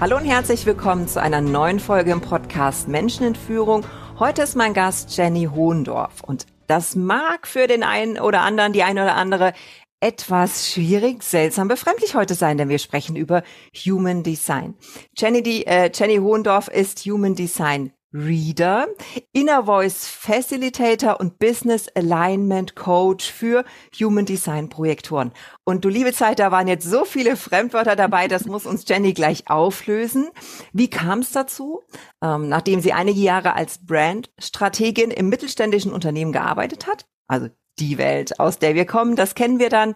Hallo und herzlich willkommen zu einer neuen Folge im Podcast Menschen in Führung. Heute ist mein Gast Jenny Hohendorf und das mag für den einen oder anderen, die eine oder andere etwas schwierig, seltsam, befremdlich heute sein, denn wir sprechen über Human Design. Jenny, die, äh, Jenny Hohendorf ist Human Design Reader, Inner Voice Facilitator und Business Alignment Coach für Human Design Projektoren. Und du liebe Zeit, da waren jetzt so viele Fremdwörter dabei, das muss uns Jenny gleich auflösen. Wie kam es dazu? Ähm, nachdem sie einige Jahre als Brandstrategin im mittelständischen Unternehmen gearbeitet hat, also die Welt, aus der wir kommen, das kennen wir dann,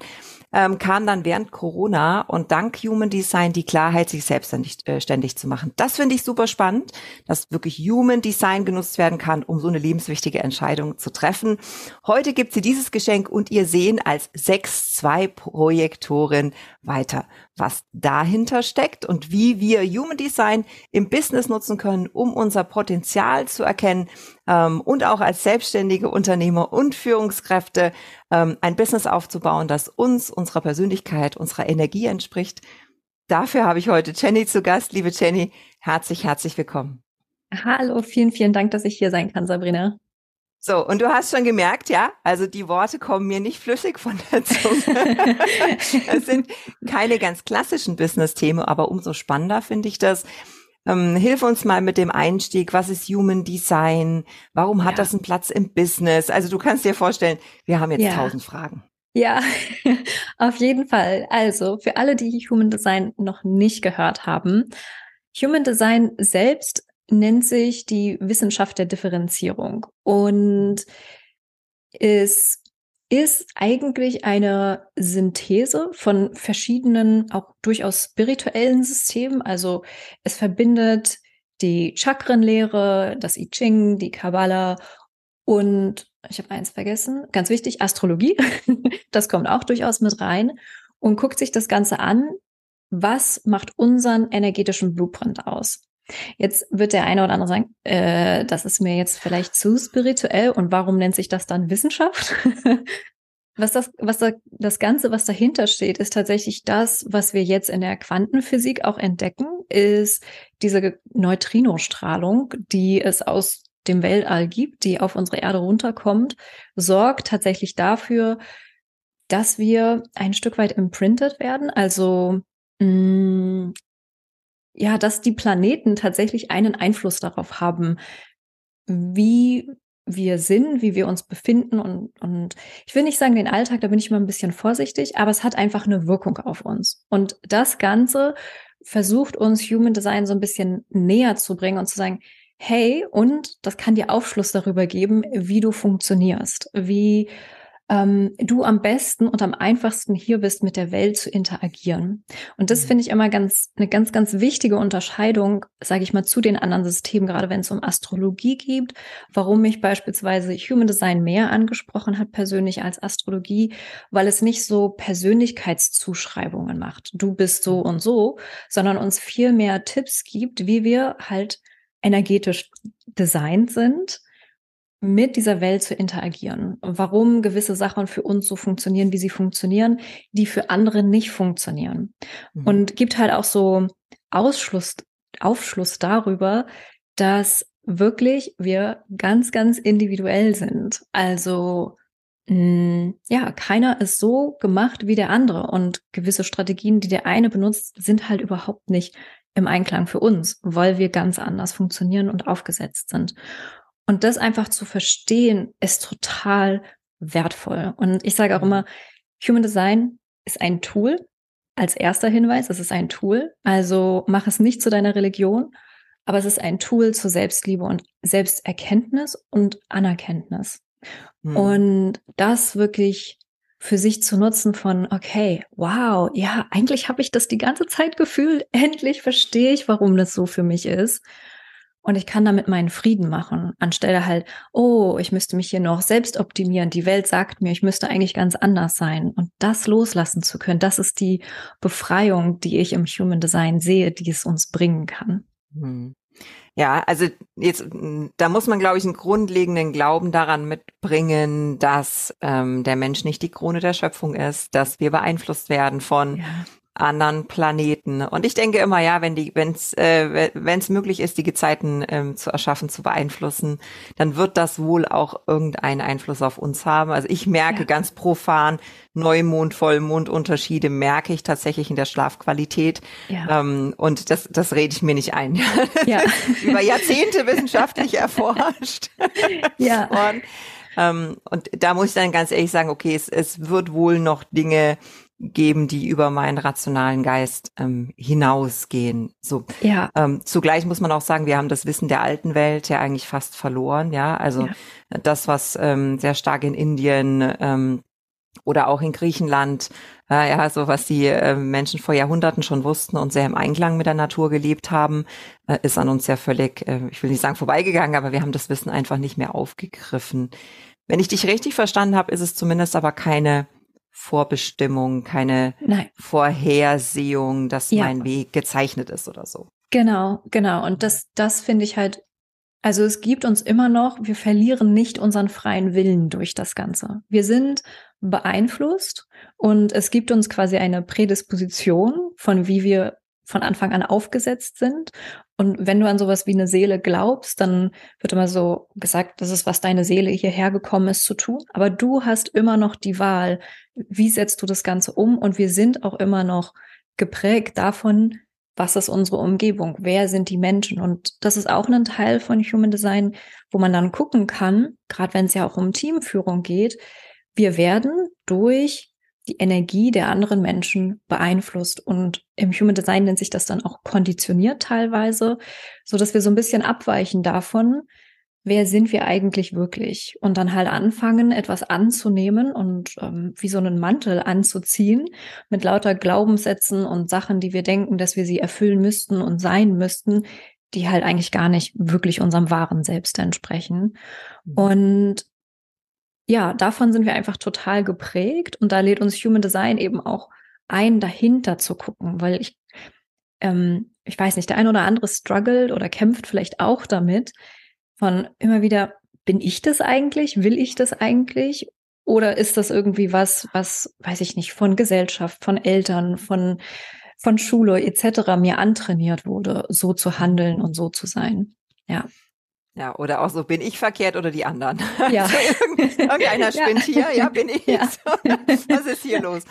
ähm, kam dann während Corona und dank Human Design die Klarheit, sich selbstständig äh, ständig zu machen. Das finde ich super spannend, dass wirklich Human Design genutzt werden kann, um so eine lebenswichtige Entscheidung zu treffen. Heute gibt sie dieses Geschenk und ihr sehen als 6-2-Projektorin weiter, was dahinter steckt und wie wir Human Design im Business nutzen können, um unser Potenzial zu erkennen ähm, und auch als selbstständige Unternehmer und Führungskräfte ähm, ein Business aufzubauen, das uns, unserer Persönlichkeit, unserer Energie entspricht. Dafür habe ich heute Jenny zu Gast. Liebe Jenny, herzlich, herzlich willkommen. Hallo, vielen, vielen Dank, dass ich hier sein kann, Sabrina. So, und du hast schon gemerkt, ja, also die Worte kommen mir nicht flüssig von der Zunge. Es sind keine ganz klassischen Business-Themen, aber umso spannender finde ich das. Ähm, hilf uns mal mit dem Einstieg. Was ist Human Design? Warum hat ja. das einen Platz im Business? Also du kannst dir vorstellen, wir haben jetzt ja. tausend Fragen. Ja, auf jeden Fall. Also für alle, die Human Design noch nicht gehört haben, Human Design selbst nennt sich die Wissenschaft der Differenzierung und es ist eigentlich eine Synthese von verschiedenen, auch durchaus spirituellen Systemen. Also es verbindet die Chakrenlehre, das I Ching, die Kabbalah und ich habe eins vergessen, ganz wichtig, Astrologie. das kommt auch durchaus mit rein und guckt sich das Ganze an. Was macht unseren energetischen Blueprint aus? Jetzt wird der eine oder andere sagen, äh, das ist mir jetzt vielleicht zu spirituell und warum nennt sich das dann Wissenschaft? was das, was da, das Ganze, was dahinter steht, ist tatsächlich das, was wir jetzt in der Quantenphysik auch entdecken, ist diese Neutrinostrahlung, die es aus dem Weltall gibt, die auf unsere Erde runterkommt, sorgt tatsächlich dafür, dass wir ein Stück weit imprinted werden, also mh, mm, ja, dass die Planeten tatsächlich einen Einfluss darauf haben, wie wir sind, wie wir uns befinden und, und ich will nicht sagen den Alltag, da bin ich immer ein bisschen vorsichtig, aber es hat einfach eine Wirkung auf uns. Und das Ganze versucht uns Human Design so ein bisschen näher zu bringen und zu sagen, hey, und das kann dir Aufschluss darüber geben, wie du funktionierst, wie ähm, du am besten und am einfachsten hier bist, mit der Welt zu interagieren. Und das mhm. finde ich immer ganz eine ganz ganz wichtige Unterscheidung, sage ich mal, zu den anderen Systemen, gerade wenn es um Astrologie geht. Warum mich beispielsweise Human Design mehr angesprochen hat persönlich als Astrologie, weil es nicht so Persönlichkeitszuschreibungen macht. Du bist so mhm. und so, sondern uns viel mehr Tipps gibt, wie wir halt energetisch designt sind mit dieser Welt zu interagieren. Warum gewisse Sachen für uns so funktionieren, wie sie funktionieren, die für andere nicht funktionieren. Mhm. Und gibt halt auch so Ausschluss, Aufschluss darüber, dass wirklich wir ganz, ganz individuell sind. Also mh, hm, ja, keiner ist so gemacht wie der andere und gewisse Strategien, die der eine benutzt, sind halt überhaupt nicht im Einklang für uns, weil wir ganz anders funktionieren und aufgesetzt sind. Und das einfach zu verstehen, ist total wertvoll. Und ich sage auch mhm. immer, Human Design ist ein Tool. Als erster Hinweis, es ist ein Tool. Also mach es nicht zu deiner Religion, aber es ist ein Tool zur Selbstliebe und Selbsterkenntnis und Anerkenntnis. Hm. Und das wirklich für sich zu nutzen von, okay, wow, ja, eigentlich habe ich das die ganze Zeit gefühlt, endlich verstehe ich, warum das so für mich ist. Und ich kann damit meinen Frieden machen, anstelle halt, oh, ich müsste mich hier noch selbst optimieren. Die Welt sagt mir, ich müsste eigentlich ganz anders sein. Und das loslassen zu können, das ist die Befreiung, die ich im Human Design sehe, die es uns bringen kann. Hm. Ja, also jetzt, da muss man, glaube ich, einen grundlegenden Glauben daran mitbringen, dass ähm, der Mensch nicht die Krone der Schöpfung ist, dass wir beeinflusst werden von ja anderen Planeten. Und ich denke immer, ja, wenn die, wenn es äh, wenn es möglich ist, die Gezeiten ähm, zu erschaffen, zu beeinflussen, dann wird das wohl auch irgendeinen Einfluss auf uns haben. Also ich merke ja. ganz profan Neumond, Vollmond Unterschiede merke ich tatsächlich in der Schlafqualität. Ja. Ähm, und das, das rede ich mir nicht ein. Ja. Über Jahrzehnte wissenschaftlich erforscht. Ja. Und, ähm, und da muss ich dann ganz ehrlich sagen, okay, es, es wird wohl noch Dinge geben, die über meinen rationalen Geist ähm, hinausgehen. So. Ja. Ähm, zugleich muss man auch sagen, wir haben das Wissen der alten Welt ja eigentlich fast verloren. Ja, also ja. das, was ähm, sehr stark in Indien ähm, oder auch in Griechenland, äh, ja, so was die äh, Menschen vor Jahrhunderten schon wussten und sehr im Einklang mit der Natur gelebt haben, äh, ist an uns ja völlig, äh, ich will nicht sagen vorbeigegangen, aber wir haben das Wissen einfach nicht mehr aufgegriffen. Wenn ich dich richtig verstanden habe, ist es zumindest aber keine Vorbestimmung, keine Nein. Vorhersehung, dass ja. mein Weg gezeichnet ist oder so. Genau, genau. Und das, das finde ich halt, also es gibt uns immer noch, wir verlieren nicht unseren freien Willen durch das Ganze. Wir sind beeinflusst und es gibt uns quasi eine Prädisposition von wie wir von Anfang an aufgesetzt sind. Und wenn du an sowas wie eine Seele glaubst, dann wird immer so gesagt, das ist, was deine Seele hierher gekommen ist zu tun. Aber du hast immer noch die Wahl, wie setzt du das Ganze um? Und wir sind auch immer noch geprägt davon, was ist unsere Umgebung? Wer sind die Menschen? Und das ist auch ein Teil von Human Design, wo man dann gucken kann, gerade wenn es ja auch um Teamführung geht, wir werden durch die Energie der anderen Menschen beeinflusst. Und im Human Design nennt sich das dann auch konditioniert teilweise, so dass wir so ein bisschen abweichen davon, wer sind wir eigentlich wirklich? Und dann halt anfangen, etwas anzunehmen und ähm, wie so einen Mantel anzuziehen mit lauter Glaubenssätzen und Sachen, die wir denken, dass wir sie erfüllen müssten und sein müssten, die halt eigentlich gar nicht wirklich unserem wahren Selbst entsprechen. Mhm. Und ja, davon sind wir einfach total geprägt und da lädt uns Human Design eben auch ein, dahinter zu gucken, weil ich, ähm, ich weiß nicht, der ein oder andere struggelt oder kämpft vielleicht auch damit, von immer wieder, bin ich das eigentlich? Will ich das eigentlich? Oder ist das irgendwie was, was, weiß ich nicht, von Gesellschaft, von Eltern, von, von Schule etc. mir antrainiert wurde, so zu handeln und so zu sein? Ja. Ja, oder auch so, bin ich verkehrt oder die anderen? Ja. Also irgendeiner spinnt ja. hier, ja, bin ich. Ja. Was ist hier los?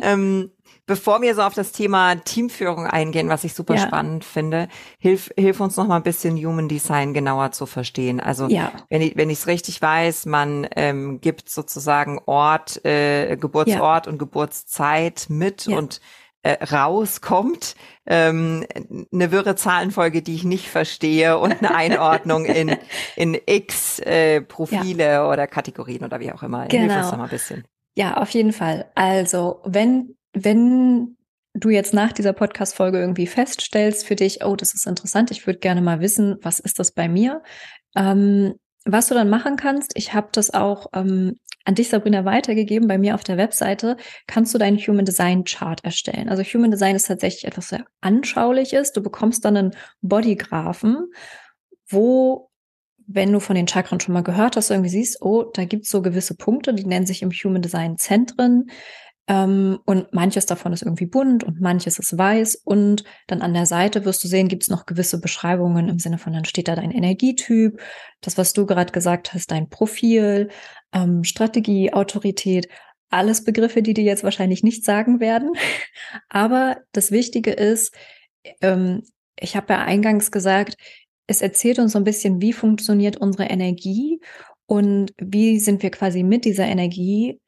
Ähm, bevor wir so auf das Thema Teamführung eingehen, was ich super ja. spannend finde, hilf, hilf uns noch mal ein bisschen Human Design genauer zu verstehen. Also ja. wenn ich wenn ich es richtig weiß, man ähm, gibt sozusagen Ort, äh, Geburtsort und Geburtszeit mit und äh, rauskommt, ähm, eine wirre Zahlenfolge, die ich nicht verstehe und eine Einordnung in, in X äh, Profile ja. oder Kategorien oder wie auch immer. Genau. Hilf uns doch mal ein bisschen. Ja, auf jeden Fall. Also, wenn, wenn du jetzt nach dieser Podcast-Folge irgendwie feststellst für dich, oh, das ist interessant, ich würde gerne mal wissen, was ist das bei mir? Ähm, was du dann machen kannst, ich habe das auch ähm, an dich, Sabrina, weitergegeben. Bei mir auf der Webseite kannst du deinen Human Design Chart erstellen. Also Human Design ist tatsächlich etwas sehr anschauliches. Du bekommst dann einen Bodygraphen, wo wenn du von den Chakren schon mal gehört hast, irgendwie siehst, oh, da gibt's so gewisse Punkte, die nennen sich im Human Design Zentren. Ähm, und manches davon ist irgendwie bunt und manches ist weiß. Und dann an der Seite wirst du sehen, gibt es noch gewisse Beschreibungen im Sinne von, dann steht da dein Energietyp, das, was du gerade gesagt hast, dein Profil, ähm, Strategie, Autorität. Alles Begriffe, die dir jetzt wahrscheinlich nicht sagen werden. Aber das Wichtige ist, ähm, ich habe ja eingangs gesagt, es erzählt uns so ein bisschen, wie funktioniert unsere Energie und wie sind wir quasi mit dieser Energie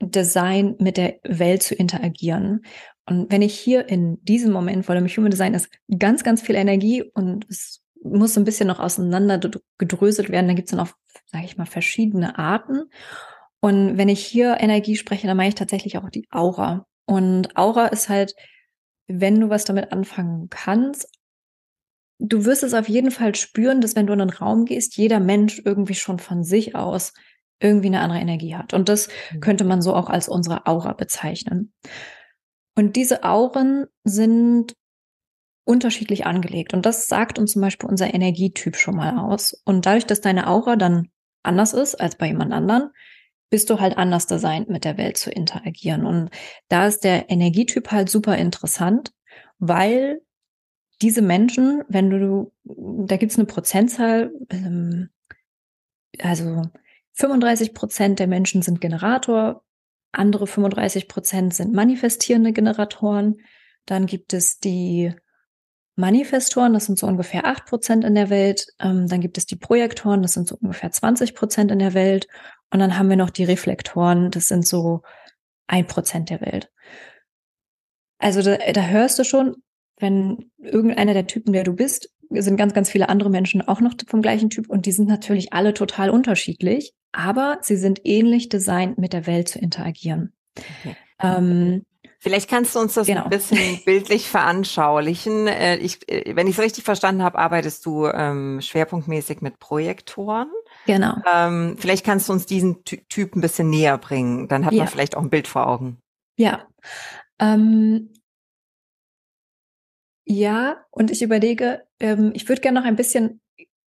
Design mit der Welt zu interagieren. Und wenn ich hier in diesem Moment, weil im Human Design ist ganz, ganz viel Energie und es muss ein bisschen noch auseinander gedröselt werden, dann gibt es dann auch, sage ich mal, verschiedene Arten. Und wenn ich hier Energie spreche, dann meine ich tatsächlich auch die Aura. Und Aura ist halt, wenn du was damit anfangen kannst, du wirst es auf jeden Fall spüren, dass wenn du in einen Raum gehst, jeder Mensch irgendwie schon von sich aus irgendwie eine andere Energie hat. Und das mhm. könnte man so auch als unsere Aura bezeichnen. Und diese Auren sind unterschiedlich angelegt. Und das sagt uns zum Beispiel unser Energietyp schon mal aus. Und dadurch, dass deine Aura dann anders ist als bei jemand anderen, bist du halt anders designt, mit der Welt zu interagieren. Und da ist der Energietyp halt super interessant, weil diese Menschen, wenn du, da gibt's eine Prozentzahl, ähm, also 35 Prozent der Menschen sind Generator, andere 35 Prozent sind manifestierende Generatoren. Dann gibt es die Manifestoren, das sind so ungefähr 8 Prozent in der Welt. Ähm, dann gibt es die Projektoren, das sind so ungefähr 20 Prozent in der Welt. Und dann haben wir noch die Reflektoren, das sind so ein Prozent der Welt. Also da, da hörst du schon, wenn irgendeiner der Typen, der du bist, sind ganz, ganz viele andere Menschen auch noch vom gleichen Typ und die sind natürlich alle total unterschiedlich, aber sie sind ähnlich designt, mit der Welt zu interagieren. Okay. Ähm, Vielleicht kannst du uns das genau. ein bisschen bildlich veranschaulichen. Äh, ich, äh, wenn ich es richtig verstanden habe, arbeitest du ähm, schwerpunktmäßig mit Projektoren. Genau. Ähm, vielleicht kannst du uns diesen Ty Typ ein bisschen näher bringen. Dann hat ja. man vielleicht auch ein Bild vor Augen. Ja. Ähm, ja, und ich überlege, ähm, ich würde gerne noch ein bisschen,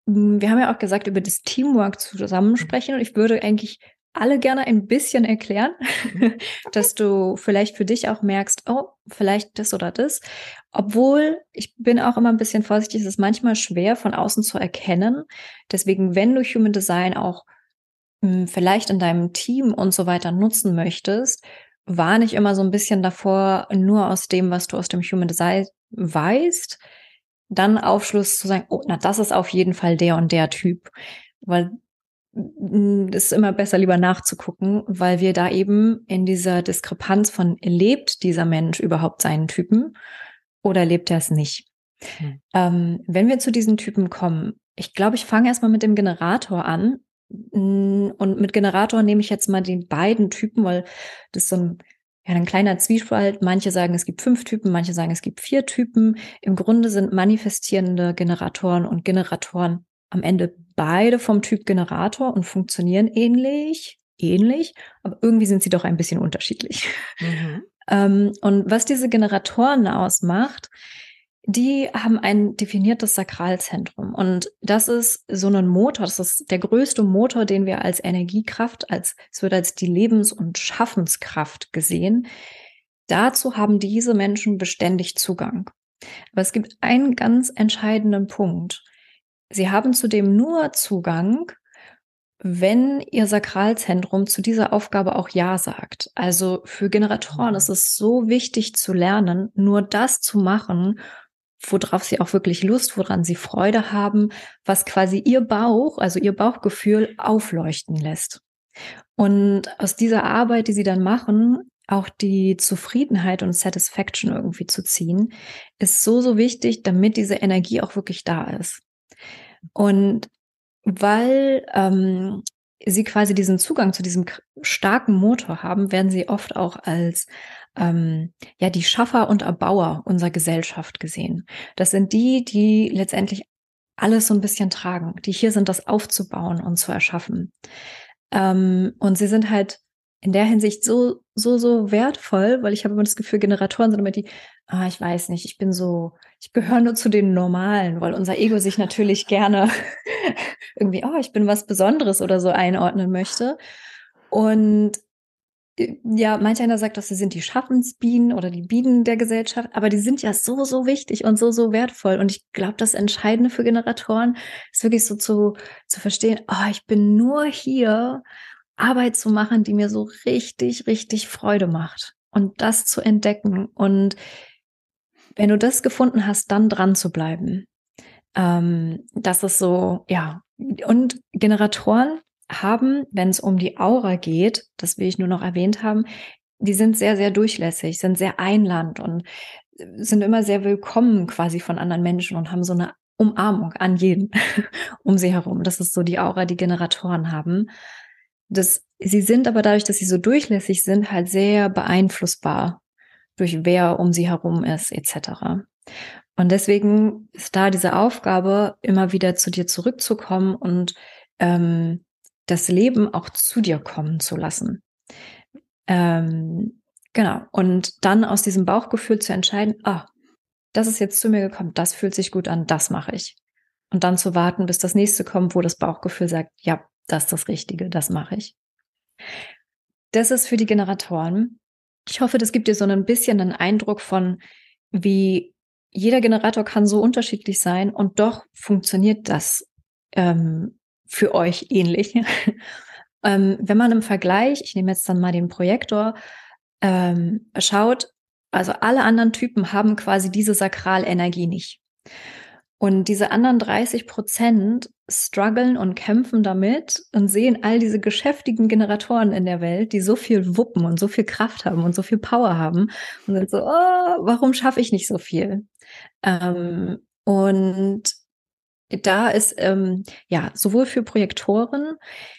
wir haben ja auch gesagt, über das Teamwork zusammen sprechen und ich würde eigentlich alle gerne ein bisschen erklären, dass du vielleicht für dich auch merkst, oh, vielleicht das oder das. Obwohl ich bin auch immer ein bisschen vorsichtig, es ist manchmal schwer von außen zu erkennen. Deswegen, wenn du Human Design auch mh, hm, vielleicht in deinem Team und so weiter nutzen möchtest, warne ich immer so ein bisschen davor, nur aus dem, was du aus dem Human Design weißt, dann Aufschluss zu sagen, oh, na, das ist auf jeden Fall der und der Typ. Weil mm, es ist immer besser, lieber nachzugucken, weil wir da eben in dieser Diskrepanz von lebt dieser Mensch überhaupt seinen Typen oder lebt er es nicht? Hm. Ähm, wenn wir zu diesen Typen kommen, ich glaube, ich fange erstmal mit dem Generator an. Mm, und mit Generator nehme ich jetzt mal die beiden Typen, weil das so ein ja, ein kleiner Zwiespalt. Manche sagen, es gibt fünf Typen, manche sagen, es gibt vier Typen. Im Grunde sind manifestierende Generatoren und Generatoren am Ende beide vom Typ Generator und funktionieren ähnlich, ähnlich, aber irgendwie sind sie doch ein bisschen unterschiedlich. Mhm. ähm, und was diese Generatoren ausmacht, die haben ein definiertes Sakralzentrum. Und das ist so ein Motor, das ist der größte Motor, den wir als Energiekraft, als, es wird als die Lebens- und Schaffenskraft gesehen. Dazu haben diese Menschen beständig Zugang. Aber es gibt einen ganz entscheidenden Punkt. Sie haben zudem nur Zugang, wenn ihr Sakralzentrum zu dieser Aufgabe auch Ja sagt. Also für Generatoren ist es so wichtig zu lernen, nur das zu machen, worauf sie auch wirklich Lust, woran sie Freude haben, was quasi ihr Bauch, also ihr Bauchgefühl aufleuchten lässt. Und aus dieser Arbeit, die sie dann machen, auch die Zufriedenheit und Satisfaction irgendwie zu ziehen, ist so, so wichtig, damit diese Energie auch wirklich da ist. Und weil ähm, sie quasi diesen Zugang zu diesem starken Motor haben, werden sie oft auch als ähm, ja die Schaffer und Erbauer unserer Gesellschaft gesehen. Das sind die, die letztendlich alles so ein bisschen tragen, die hier sind, das aufzubauen und zu erschaffen. Ähm, und sie sind halt in der Hinsicht so, so, so wertvoll, weil ich habe immer das Gefühl, Generatoren sind immer die, ah, ich weiß nicht, ich bin so, ich gehöre nur zu den Normalen, weil unser Ego sich natürlich gerne irgendwie, oh, ich bin was Besonderes oder so einordnen möchte. Und ja, manch einer sagt, dass sie sind die Schaffensbienen oder die Bienen der Gesellschaft, aber die sind ja so, so wichtig und so, so wertvoll. Und ich glaube, das Entscheidende für Generatoren ist wirklich so zu, zu verstehen, oh, ich bin nur hier, Arbeit zu machen, die mir so richtig, richtig Freude macht. Und das zu entdecken. Und wenn du das gefunden hast, dann dran zu bleiben. Ähm, das ist so, ja. Und Generatoren haben, wenn es um die Aura geht, das will ich nur noch erwähnt haben, die sind sehr, sehr durchlässig, sind sehr einland und sind immer sehr willkommen quasi von anderen Menschen und haben so eine Umarmung an jeden um sie herum. Das ist so die Aura, die Generatoren haben. Das, sie sind aber dadurch, dass sie so durchlässig sind, halt sehr beeinflussbar durch wer um sie herum ist, etc. Und deswegen ist da diese Aufgabe, immer wieder zu dir zurückzukommen und ähm, das Leben auch zu dir kommen zu lassen. Ähm, genau. Und dann aus diesem Bauchgefühl zu entscheiden, ah, das ist jetzt zu mir gekommen, das fühlt sich gut an, das mache ich. Und dann zu warten, bis das nächste kommt, wo das Bauchgefühl sagt, ja, das ist das Richtige, das mache ich. Das ist für die Generatoren. Ich hoffe, das gibt dir so ein bisschen einen Eindruck von, wie jeder Generator kann so unterschiedlich sein und doch funktioniert das ähm, für euch ähnlich. ähm, wenn man im Vergleich, ich nehme jetzt dann mal den Projektor, ähm, schaut, also alle anderen Typen haben quasi diese Sakralenergie nicht. Und diese anderen 30 Prozent strugglen und kämpfen damit und sehen all diese geschäftigen Generatoren in der Welt, die so viel wuppen und so viel Kraft haben und so viel Power haben und sind so, oh, warum schaffe ich nicht so viel? Ähm, und da ist ähm, ja sowohl für Projektoren,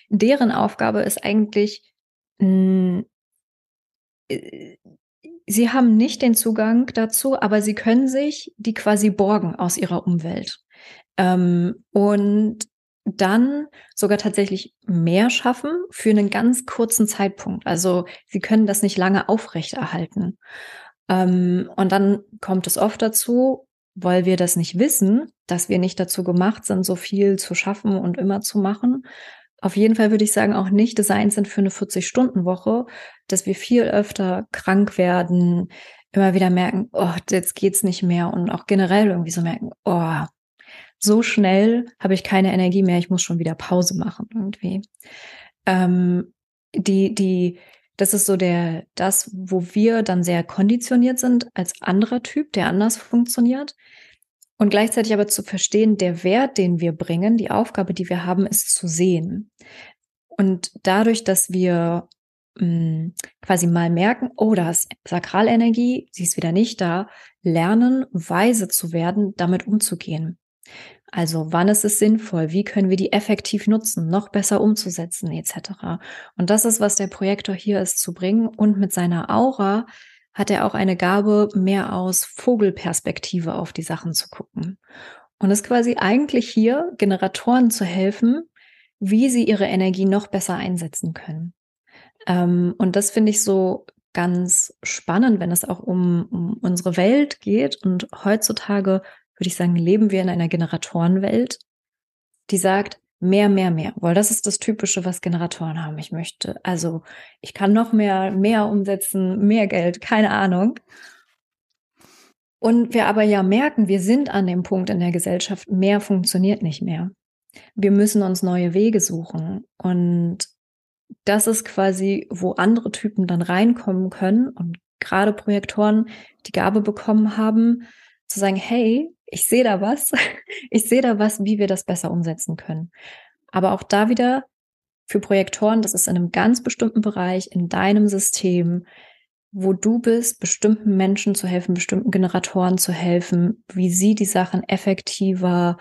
deren Aufgabe ist eigentlich, mh, äh, sie haben nicht den Zugang dazu, aber sie können sich die quasi borgen aus ihrer Umwelt. Ähm, und dann sogar tatsächlich mehr schaffen für einen ganz kurzen Zeitpunkt. Also sie können das nicht lange aufrechterhalten. Ähm, und dann kommt es oft dazu, weil wir das nicht wissen, dass wir nicht dazu gemacht sind, so viel zu schaffen und immer zu machen. Auf jeden Fall würde ich sagen, auch nicht designt sind für eine 40-Stunden-Woche, dass wir viel öfter krank werden, immer wieder merken, oh, jetzt geht's nicht mehr und auch generell irgendwie so merken, oh, so schnell habe ich keine Energie mehr, ich muss schon wieder Pause machen irgendwie. Ähm, die, die, das ist so der, das, wo wir dann sehr konditioniert sind als anderer Typ, der anders funktioniert. Und gleichzeitig aber zu verstehen, der Wert, den wir bringen, die Aufgabe, die wir haben, ist zu sehen. Und dadurch, dass wir mh, hm, quasi mal merken, oh, da ist Sakralenergie, sie ist wieder nicht da, lernen, weise zu werden, damit umzugehen. Also wann ist es sinnvoll? Wie können wir die effektiv nutzen, noch besser umzusetzen etc. Und das ist, was der Projektor hier ist zu bringen. Und mit seiner Aura hat er auch eine Gabe, mehr aus Vogelperspektive auf die Sachen zu gucken. Und ist quasi eigentlich hier, Generatoren zu helfen, wie sie ihre Energie noch besser einsetzen können. Ähm, und das finde ich so ganz spannend, wenn es auch um, um unsere Welt geht. Und heutzutage würde ich sagen, leben wir in einer Generatorenwelt, die sagt, mehr, mehr, mehr. Weil das ist das Typische, was Generatoren haben. Ich möchte, also ich kann noch mehr, mehr umsetzen, mehr Geld, keine Ahnung. Und wir aber ja merken, wir sind an dem Punkt in der Gesellschaft, mehr funktioniert nicht mehr. Wir müssen uns neue Wege suchen. Und das ist quasi, wo andere Typen dann reinkommen können und gerade Projektoren die Gabe bekommen haben, zu sagen, hey, ich sehe da was, ich sehe da was, wie wir das besser umsetzen können. Aber auch da wieder für Projektoren, das ist in einem ganz bestimmten Bereich in deinem System, wo du bist, bestimmten Menschen zu helfen, bestimmten Generatoren zu helfen, wie sie die Sachen effektiver,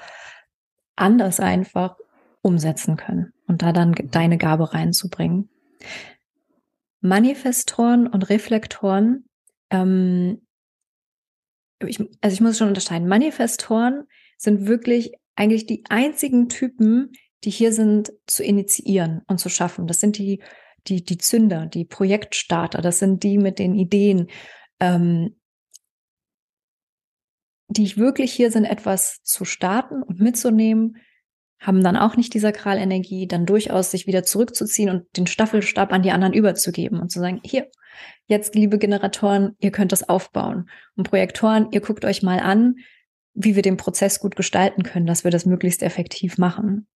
anders einfach umsetzen können und da dann deine Gabe reinzubringen. Manifestoren und Reflektoren ähm, ich, also ich muss schon unterscheiden, Manifestoren sind wirklich eigentlich die einzigen Typen, die hier sind, zu initiieren und zu schaffen. Das sind die, die, die Zünder, die Projektstarter, das sind die mit den Ideen, ähm, die wirklich hier sind, etwas zu starten und mitzunehmen, haben dann auch nicht die Sakralenergie, dann durchaus sich wieder zurückzuziehen und den Staffelstab an die anderen überzugeben und zu sagen, hier, jetzt, liebe Generatoren, ihr könnt das aufbauen. Und Projektoren, ihr guckt euch mal an, wie wir den Prozess gut gestalten können, dass wir das möglichst effektiv machen.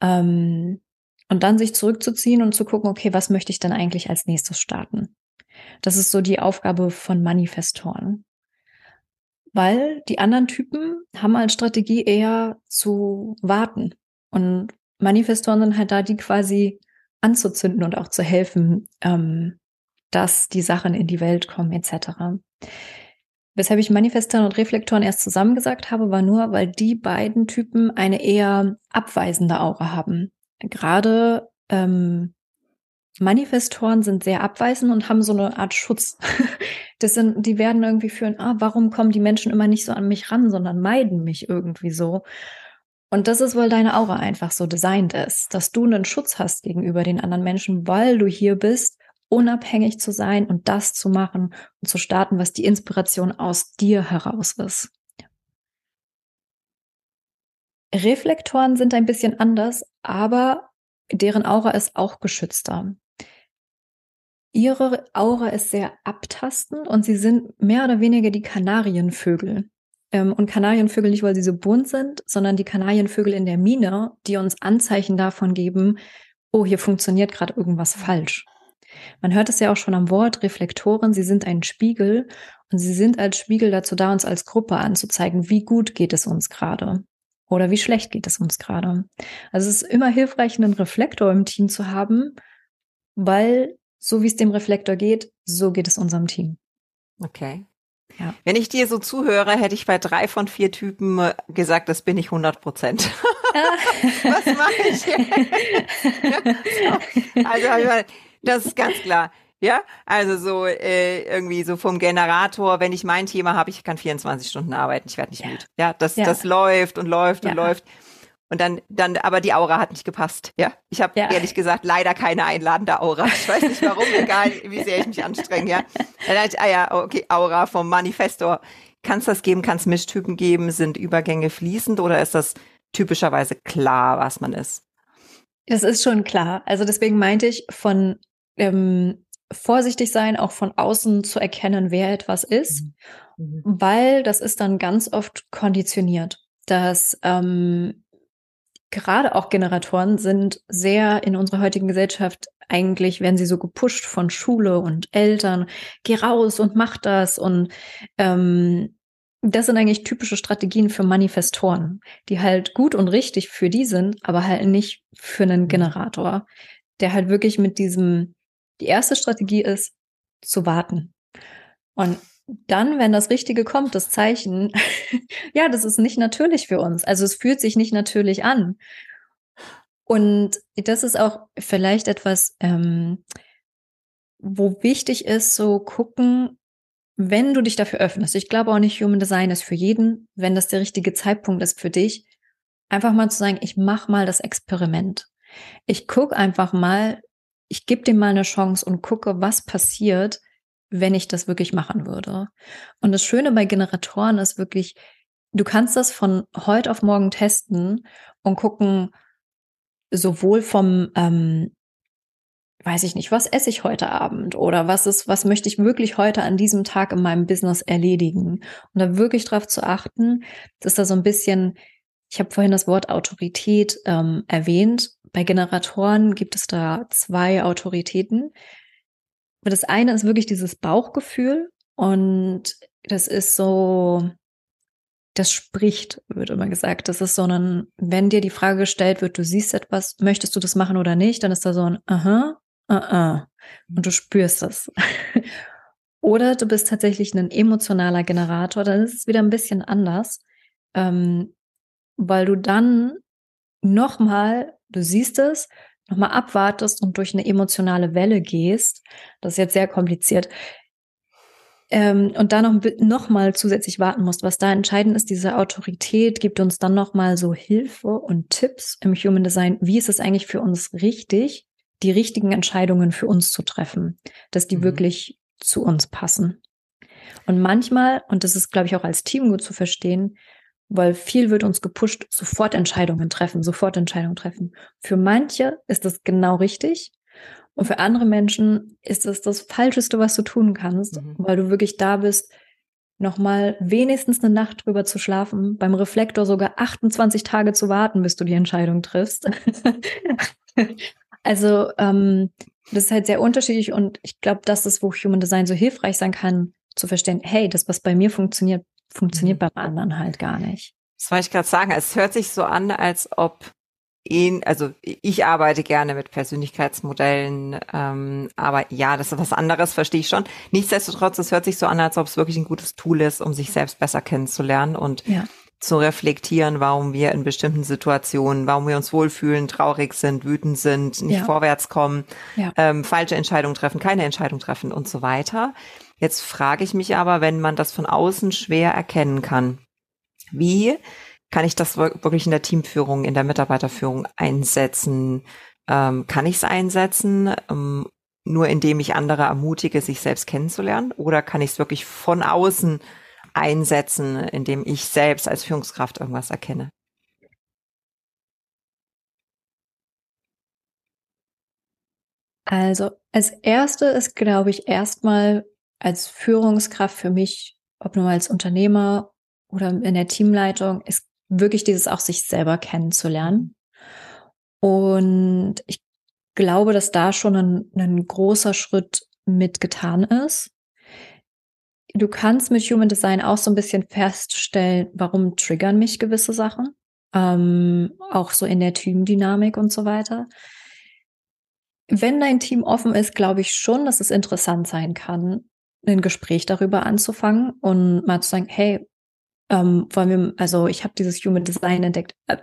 Ähm, und dann sich zurückzuziehen und zu gucken, okay, was möchte ich denn eigentlich als nächstes starten? Das ist so die Aufgabe von Manifestoren. Weil die anderen Typen haben als Strategie eher zu warten und Manifestoren sind halt da, die quasi anzuzünden und auch zu helfen, ähm, dass die Sachen in die Welt kommen, etc. Weshalb ich Manifestoren und Reflektoren erst zusammengesagt habe, war nur, weil die beiden Typen eine eher abweisende Aura haben. Gerade ähm, Manifestoren sind sehr abweisend und haben so eine Art Schutz. Das sind, die werden irgendwie führen, ah, warum kommen die Menschen immer nicht so an mich ran, sondern meiden mich irgendwie so. Und das ist, weil deine Aura einfach so designt ist, dass du einen Schutz hast gegenüber den anderen Menschen, weil du hier bist, unabhängig zu sein und das zu machen und zu starten, was die Inspiration aus dir heraus ist. Reflektoren sind ein bisschen anders, aber deren Aura ist auch geschützter. Ihre Aura ist sehr abtastend und sie sind mehr oder weniger die Kanarienvögel. Ähm, und Kanarienvögel nicht, weil sie so bunt sind, sondern die Kanarienvögel in der Mine, die uns Anzeichen davon geben, oh, hier funktioniert gerade irgendwas falsch. Man hört es ja auch schon am Wort Reflektoren, sie sind ein Spiegel und sie sind als Spiegel dazu da, uns als Gruppe anzuzeigen, wie gut geht es uns gerade oder wie schlecht geht es uns gerade. Also es ist immer hilfreich, einen Reflektor im Team zu haben, weil so wie es dem Reflektor geht, so geht es unserem Team. Okay. Ja. Wenn ich dir so zuhöre, hätte ich bei drei von vier Typen äh, gesagt, das bin ich 100 Prozent. Was mache ich? also, das ist ganz klar. Ja, also so äh, irgendwie so vom Generator, wenn ich mein Thema habe, ich kann 24 Stunden arbeiten, ich werde nicht ja. müde. Ja, das, ja. das läuft und läuft und läuft. Und dann, dann, aber die Aura hat nicht gepasst. Ja, ich habe ja. ehrlich gesagt leider keine einladende Aura. Ich weiß nicht warum, egal wie sehr ich mich anstrenge. Ja, dann dachte ich, ah ja, okay, Aura vom Manifestor. Kann es das geben? Kann es Mischtypen geben? Sind Übergänge fließend oder ist das typischerweise klar, was man ist? Das ist schon klar. Also deswegen meinte ich von ähm, vorsichtig sein, auch von außen zu erkennen, wer etwas ist, mhm. mhm. weil das ist dann ganz oft konditioniert, dass ähm, gerade auch Generatoren sind sehr in unserer heutigen Gesellschaft eigentlich werden sie so gepusht von Schule und Eltern, geh raus und mach das und ähm, das sind eigentlich typische Strategien für Manifestoren, die halt gut und richtig für die sind, aber halt nicht für einen mhm. Generator, der halt wirklich mit diesem die erste Strategie ist, zu warten. Und dann, wenn das Richtige kommt, das Zeichen, ja, das ist nicht natürlich für uns. Also es fühlt sich nicht natürlich an. Und das ist auch vielleicht etwas, ähm, wo wichtig ist, so gucken, wenn du dich dafür öffnest. Ich glaube auch nicht, Human Design ist für jeden, wenn das der richtige Zeitpunkt ist für dich, einfach mal zu sagen, ich mache mal das Experiment. Ich gucke einfach mal, ich gebe dem mal eine Chance und gucke, was passiert, wenn ich das wirklich machen würde. Und das Schöne bei Generatoren ist wirklich, du kannst das von heute auf morgen testen und gucken, sowohl vom, ähm, weiß ich nicht, was esse ich heute Abend oder was ist, was möchte ich wirklich heute an diesem Tag in meinem Business erledigen und da wirklich drauf zu achten, dass da so ein bisschen, ich habe vorhin das Wort Autorität ähm, erwähnt, bei Generatoren gibt es da zwei Autoritäten. Das eine ist wirklich dieses Bauchgefühl und das ist so, das spricht, wird immer gesagt. Das ist so ein, wenn dir die Frage gestellt wird, du siehst etwas, möchtest du das machen oder nicht, dann ist da so ein aha, uh -uh. und du spürst es. oder du bist tatsächlich ein emotionaler Generator, dann ist es wieder ein bisschen anders, ähm, weil du dann nochmal du siehst es, nochmal abwartest und durch eine emotionale Welle gehst. Das ist jetzt sehr kompliziert. Ähm, und da noch, noch mal zusätzlich warten musst. Was da entscheidend ist, diese Autorität gibt uns dann noch mal so Hilfe und Tipps im Human Design. Wie ist es eigentlich für uns richtig, die richtigen Entscheidungen für uns zu treffen, dass die mhm. wirklich zu uns passen? Und manchmal, und das ist, glaube ich, auch als Team gut zu verstehen, weil viel wird uns gepusht, sofort Entscheidungen treffen, sofort Entscheidungen treffen. Für manche ist das genau richtig und für andere Menschen ist es das Falscheste, was du tun kannst, mhm. weil du wirklich da bist, nochmal wenigstens eine Nacht drüber zu schlafen, beim Reflektor sogar 28 Tage zu warten, bis du die Entscheidung triffst. also ähm, das ist halt sehr unterschiedlich und ich glaube, das ist, wo Human Design so hilfreich sein kann, zu verstehen, hey, das, was bei mir funktioniert, funktioniert mhm. beim anderen halt gar nicht. Das wollte ich gerade sagen. Es hört sich so an, als ob ihn, also ich arbeite gerne mit Persönlichkeitsmodellen, ähm, aber ja, das ist was anderes, verstehe ich schon. Nichtsdestotrotz, es hört sich so an, als ob es wirklich ein gutes Tool ist, um sich selbst besser kennenzulernen und ja. Zu reflektieren, warum wir in bestimmten Situationen, warum wir uns wohlfühlen, traurig sind, wütend sind, nicht ja. vorwärts kommen, ja. ähm, falsche Entscheidungen treffen, keine Entscheidung treffen und so weiter. Jetzt frage ich mich aber, wenn man das von außen schwer erkennen kann, wie kann ich das wirklich in der Teamführung, in der Mitarbeiterführung einsetzen? Ähm, kann ich es einsetzen, ähm, nur indem ich andere ermutige, sich selbst kennenzulernen? Oder kann ich es wirklich von außen einsetzen, indem ich selbst als Führungskraft irgendwas erkenne? Also als erste ist, glaube ich, erstmal als Führungskraft für mich, ob nur als Unternehmer oder in der Teamleitung, ist wirklich dieses auch sich selber kennenzulernen. Und ich glaube, dass da schon ein, ein großer Schritt mitgetan ist. Du kannst mit Human Design auch so ein bisschen feststellen, warum triggern mich gewisse Sachen, ähm, auch so in der Teamdynamik und so weiter. Wenn dein Team offen ist, glaube ich schon, dass es interessant sein kann, ein Gespräch darüber anzufangen und mal zu sagen, hey, ähm, wollen wir, also ich habe dieses Human Design entdeckt, äh,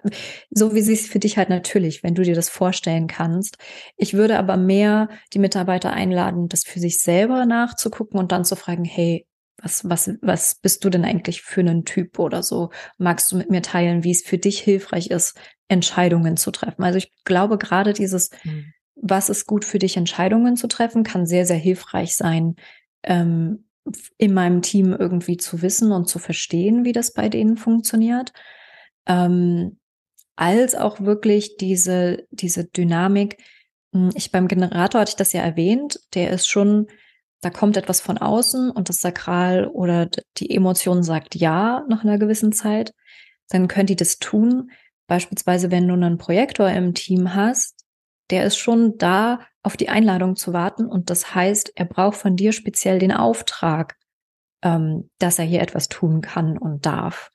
so wie sie es für dich halt natürlich, wenn du dir das vorstellen kannst. Ich würde aber mehr die Mitarbeiter einladen, das für sich selber nachzugucken und dann zu fragen, hey, was, was, was bist du denn eigentlich für einen Typ oder so? Magst du mit mir teilen, wie es für dich hilfreich ist, Entscheidungen zu treffen? Also ich glaube gerade dieses, mhm. was ist gut für dich, Entscheidungen zu treffen, kann sehr, sehr hilfreich sein, ähm, in meinem Team irgendwie zu wissen und zu verstehen, wie das bei denen funktioniert. Ähm, als auch wirklich diese, diese Dynamik. Hm, ich beim Generator hatte ich das ja erwähnt, der ist schon, da kommt etwas von außen und das Sakral oder die Emotion sagt ja nach einer gewissen Zeit, dann können die das tun. Beispielsweise, wenn du einen Projektor im Team hast, der ist schon da, auf die Einladung zu warten. Und das heißt, er braucht von dir speziell den Auftrag, ähm, dass er hier etwas tun kann und darf.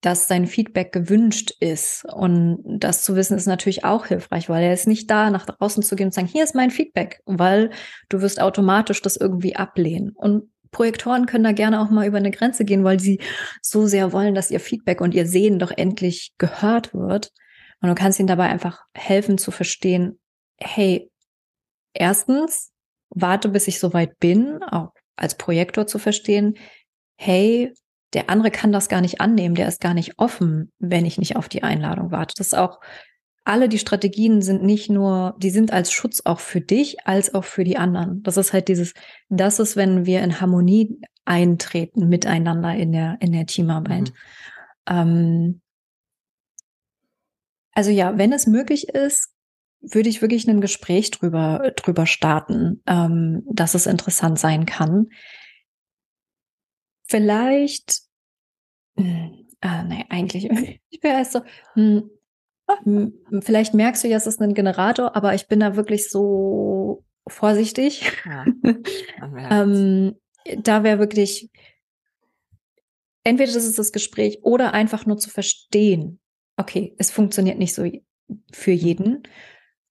Dass sein Feedback gewünscht ist. Und das zu wissen ist natürlich auch hilfreich, weil er ist nicht da, nach draußen zu gehen und sagen, hier ist mein Feedback, weil du wirst automatisch das irgendwie ablehnen. Und Projektoren können da gerne auch mal über eine Grenze gehen, weil sie so sehr wollen, dass ihr Feedback und ihr Sehen doch endlich gehört wird. Und du kannst ihnen dabei einfach helfen zu verstehen, hey, erstens, warte, bis ich soweit bin, auch als Projektor zu verstehen, hey, der andere kann das gar nicht annehmen, der ist gar nicht offen, wenn ich nicht auf die Einladung warte. Das ist auch, alle die Strategien sind nicht nur, die sind als Schutz auch für dich, als auch für die anderen. Das ist halt dieses, das ist, wenn wir in Harmonie eintreten miteinander in der, in der Teamarbeit. Mhm. Ähm, also ja, wenn es möglich ist, würde ich wirklich ein Gespräch drüber, drüber starten, ähm, dass es interessant sein kann. Vielleicht, äh, nee, eigentlich, ich wäre erst so, hm, hm, vielleicht merkst du ja, es ist ein Generator, aber ich bin da wirklich so vorsichtig. Ja, ähm, da wäre wirklich, entweder das ist das Gespräch oder einfach nur zu verstehen, okay, es funktioniert nicht so für jeden.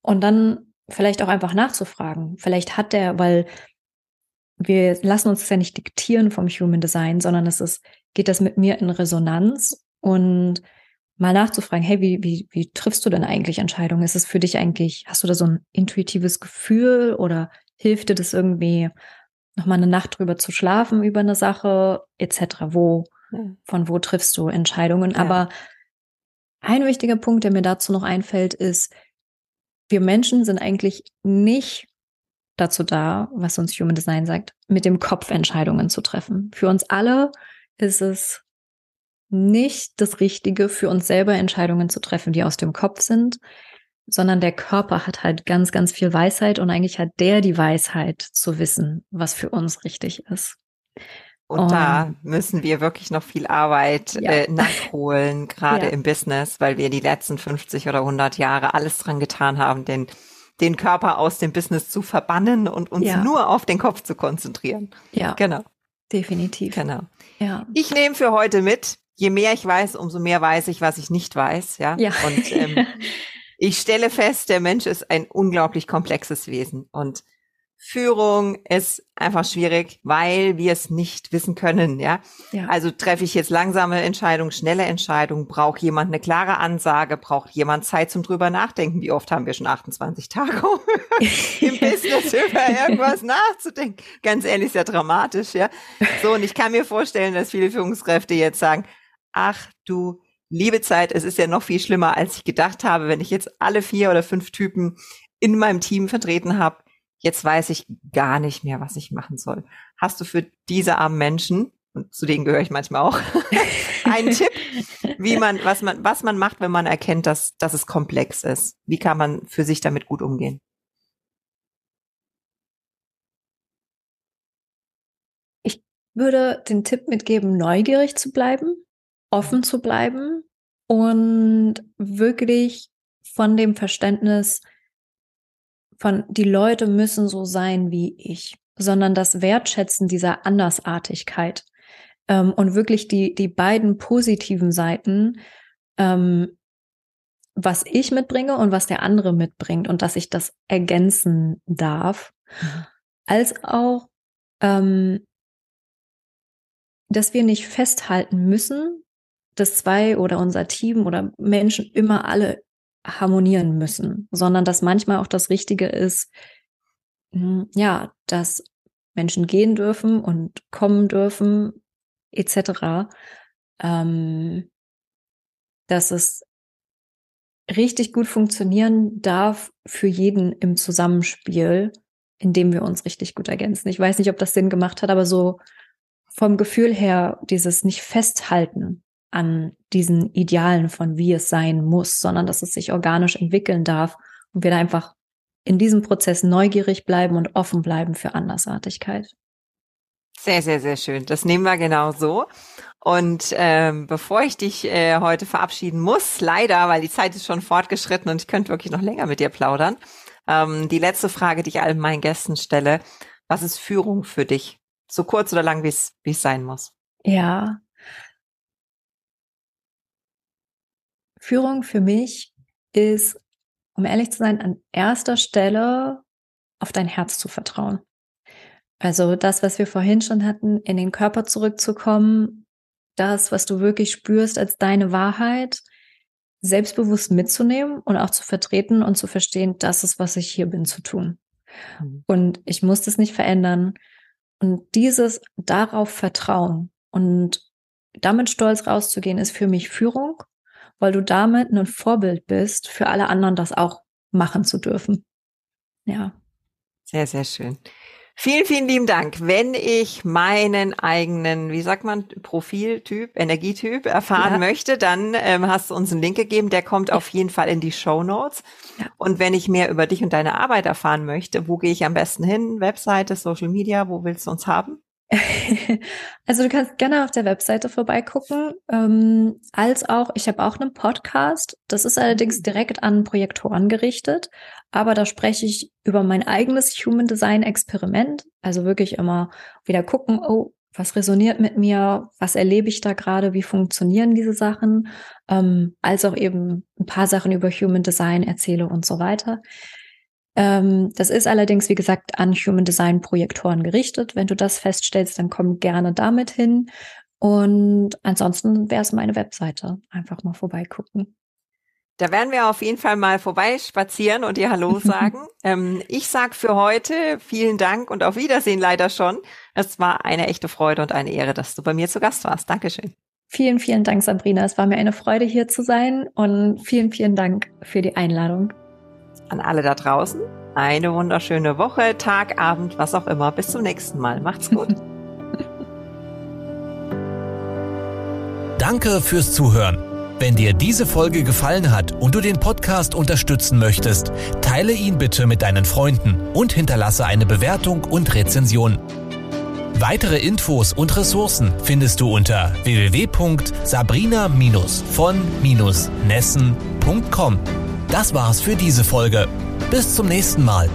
Und dann vielleicht auch einfach nachzufragen. Vielleicht hat der, weil wir lassen uns das ja nicht diktieren vom Human Design, sondern es ist, geht das mit mir in Resonanz und mal nachzufragen, hey, wie, wie, wie triffst du denn eigentlich Entscheidungen? Ist es für dich eigentlich, hast du da so ein intuitives Gefühl oder hilft dir das irgendwie, nochmal eine Nacht drüber zu schlafen über eine Sache, etc. Wo, von wo triffst du Entscheidungen? Ja. Aber ein wichtiger Punkt, der mir dazu noch einfällt, ist, wir Menschen sind eigentlich nicht dazu da, was uns Human Design sagt, mit dem Kopf Entscheidungen zu treffen. Für uns alle ist es nicht das Richtige, für uns selber Entscheidungen zu treffen, die aus dem Kopf sind, sondern der Körper hat halt ganz, ganz viel Weisheit und eigentlich hat der die Weisheit zu wissen, was für uns richtig ist. Und oh. da müssen wir wirklich noch viel Arbeit ja. äh, nachholen, gerade ja. im Business, weil wir die letzten 50 oder 100 Jahre alles dran getan haben, den, den Körper aus dem Business zu verbannen und uns ja. nur auf den Kopf zu konzentrieren. Ja. Genau. Definitiv. Genau. Ja. Ich nehme für heute mit, je mehr ich weiß, umso mehr weiß ich, was ich nicht weiß. Ja. ja. Und ähm, ich stelle fest, der Mensch ist ein unglaublich komplexes Wesen und Führung ist einfach schwierig, weil wir es nicht wissen können, ja? ja. Also treffe ich jetzt langsame Entscheidungen, schnelle Entscheidungen, braucht jemand eine klare Ansage, braucht jemand Zeit zum drüber nachdenken. Wie oft haben wir schon 28 Tage im Business über irgendwas nachzudenken? Ganz ehrlich, ist ja dramatisch, ja? So, und ich kann mir vorstellen, dass viele Führungskräfte jetzt sagen, ach du liebe Zeit, es ist ja noch viel schlimmer, als ich gedacht habe, wenn ich jetzt alle vier oder fünf Typen in meinem Team vertreten habe jetzt weiß ich gar nicht mehr, was ich machen soll. Hast du für diese armen Menschen, und zu denen gehöre ich manchmal auch, einen Tipp, wie man, was man, was man macht, wenn man erkennt, dass, dass es komplex ist? Wie kann man für sich damit gut umgehen? Ich würde den Tipp mitgeben, neugierig zu bleiben, offen zu bleiben und wirklich von dem Verständnis von die Leute müssen so sein wie ich, sondern das Wertschätzen dieser Andersartigkeit ähm, und wirklich die, die beiden positiven Seiten, ähm, was ich mitbringe und was der andere mitbringt und dass ich das ergänzen darf, mhm. als auch, ähm, dass wir nicht festhalten müssen, dass zwei oder unser Team oder Menschen immer alle harmonieren müssen, sondern dass manchmal auch das Richtige ist, hm, ja, dass Menschen gehen dürfen und kommen dürfen, etc. Ähm, dass es richtig gut funktionieren darf für jeden im Zusammenspiel, indem wir uns richtig gut ergänzen. Ich weiß nicht, ob das Sinn gemacht hat, aber so vom Gefühl her, dieses nicht festhalten an diesen Idealen von wie es sein muss, sondern dass es sich organisch entwickeln darf und wir da einfach in diesem Prozess neugierig bleiben und offen bleiben für Andersartigkeit. Sehr, sehr, sehr schön. Das nehmen wir genau so. Und ähm, bevor ich dich äh, heute verabschieden muss, leider, weil die Zeit ist schon fortgeschritten und ich könnte wirklich noch länger mit dir plaudern, ähm, die letzte Frage, die ich allen meinen Gästen stelle, was ist Führung für dich? So kurz oder lang, wie es wie es sein muss. Ja, Führung für mich ist, um ehrlich zu sein, an erster Stelle auf dein Herz zu vertrauen. Also das, was wir vorhin schon hatten, in den Körper zurückzukommen, das, was du wirklich spürst als deine Wahrheit, selbstbewusst mitzunehmen und auch zu vertreten und zu verstehen, das ist, was ich hier bin zu tun. Mhm. Und ich muss das nicht verändern. Und dieses darauf vertrauen und damit stolz rauszugehen, ist für mich Führung weil du damit ein Vorbild bist, für alle anderen das auch machen zu dürfen. Ja. Sehr, sehr schön. Vielen, vielen lieben Dank. Wenn ich meinen eigenen, wie sagt man, Profiltyp, Energietyp erfahren ja. möchte, dann ähm, hast du uns einen Link gegeben, der kommt ja. auf jeden Fall in die Show Notes. Ja. Und wenn ich mehr über dich und deine Arbeit erfahren möchte, wo gehe ich am besten hin? Webseite, Social Media, wo willst du uns haben? also du kannst gerne auf der Webseite vorbeigucken, ähm, als auch, ich habe auch einen Podcast, das ist allerdings mhm. direkt an Projektoren gerichtet, aber da spreche ich über mein eigenes Human Design Experiment, also wirklich immer wieder gucken, oh, was resoniert mit mir, was erlebe ich da gerade, wie funktionieren diese Sachen, ähm, als auch eben ein paar Sachen über Human Design erzähle und so weiter. Ähm, das ist allerdings, wie gesagt, an Human Design Projektoren gerichtet. Wenn du das feststellst, dann komm gerne damit hin. Und ansonsten wäre es meine Webseite. Einfach mal vorbeigucken. Da werden wir auf jeden Fall mal vorbeispazieren und dir Hallo sagen. ähm, ich sag für heute vielen Dank und auf Wiedersehen leider schon. Es war eine echte Freude und eine Ehre, dass du bei mir zu Gast warst. Dankeschön. Vielen, vielen Dank, Sabrina. Es war mir eine Freude, hier zu sein und vielen, vielen Dank für die Einladung an alle da draußen. Eine wunderschöne Woche, Tag, Abend, was auch immer. Bis zum nächsten Mal. Macht's gut. Danke fürs Zuhören. Wenn dir diese Folge gefallen hat und du den Podcast unterstützen möchtest, teile ihn bitte mit deinen Freunden und hinterlasse eine Bewertung und Rezension. Weitere Infos und Ressourcen findest du unter www.sabrina-von-nessen.com. Das war's für diese Folge. Bis zum nächsten Mal.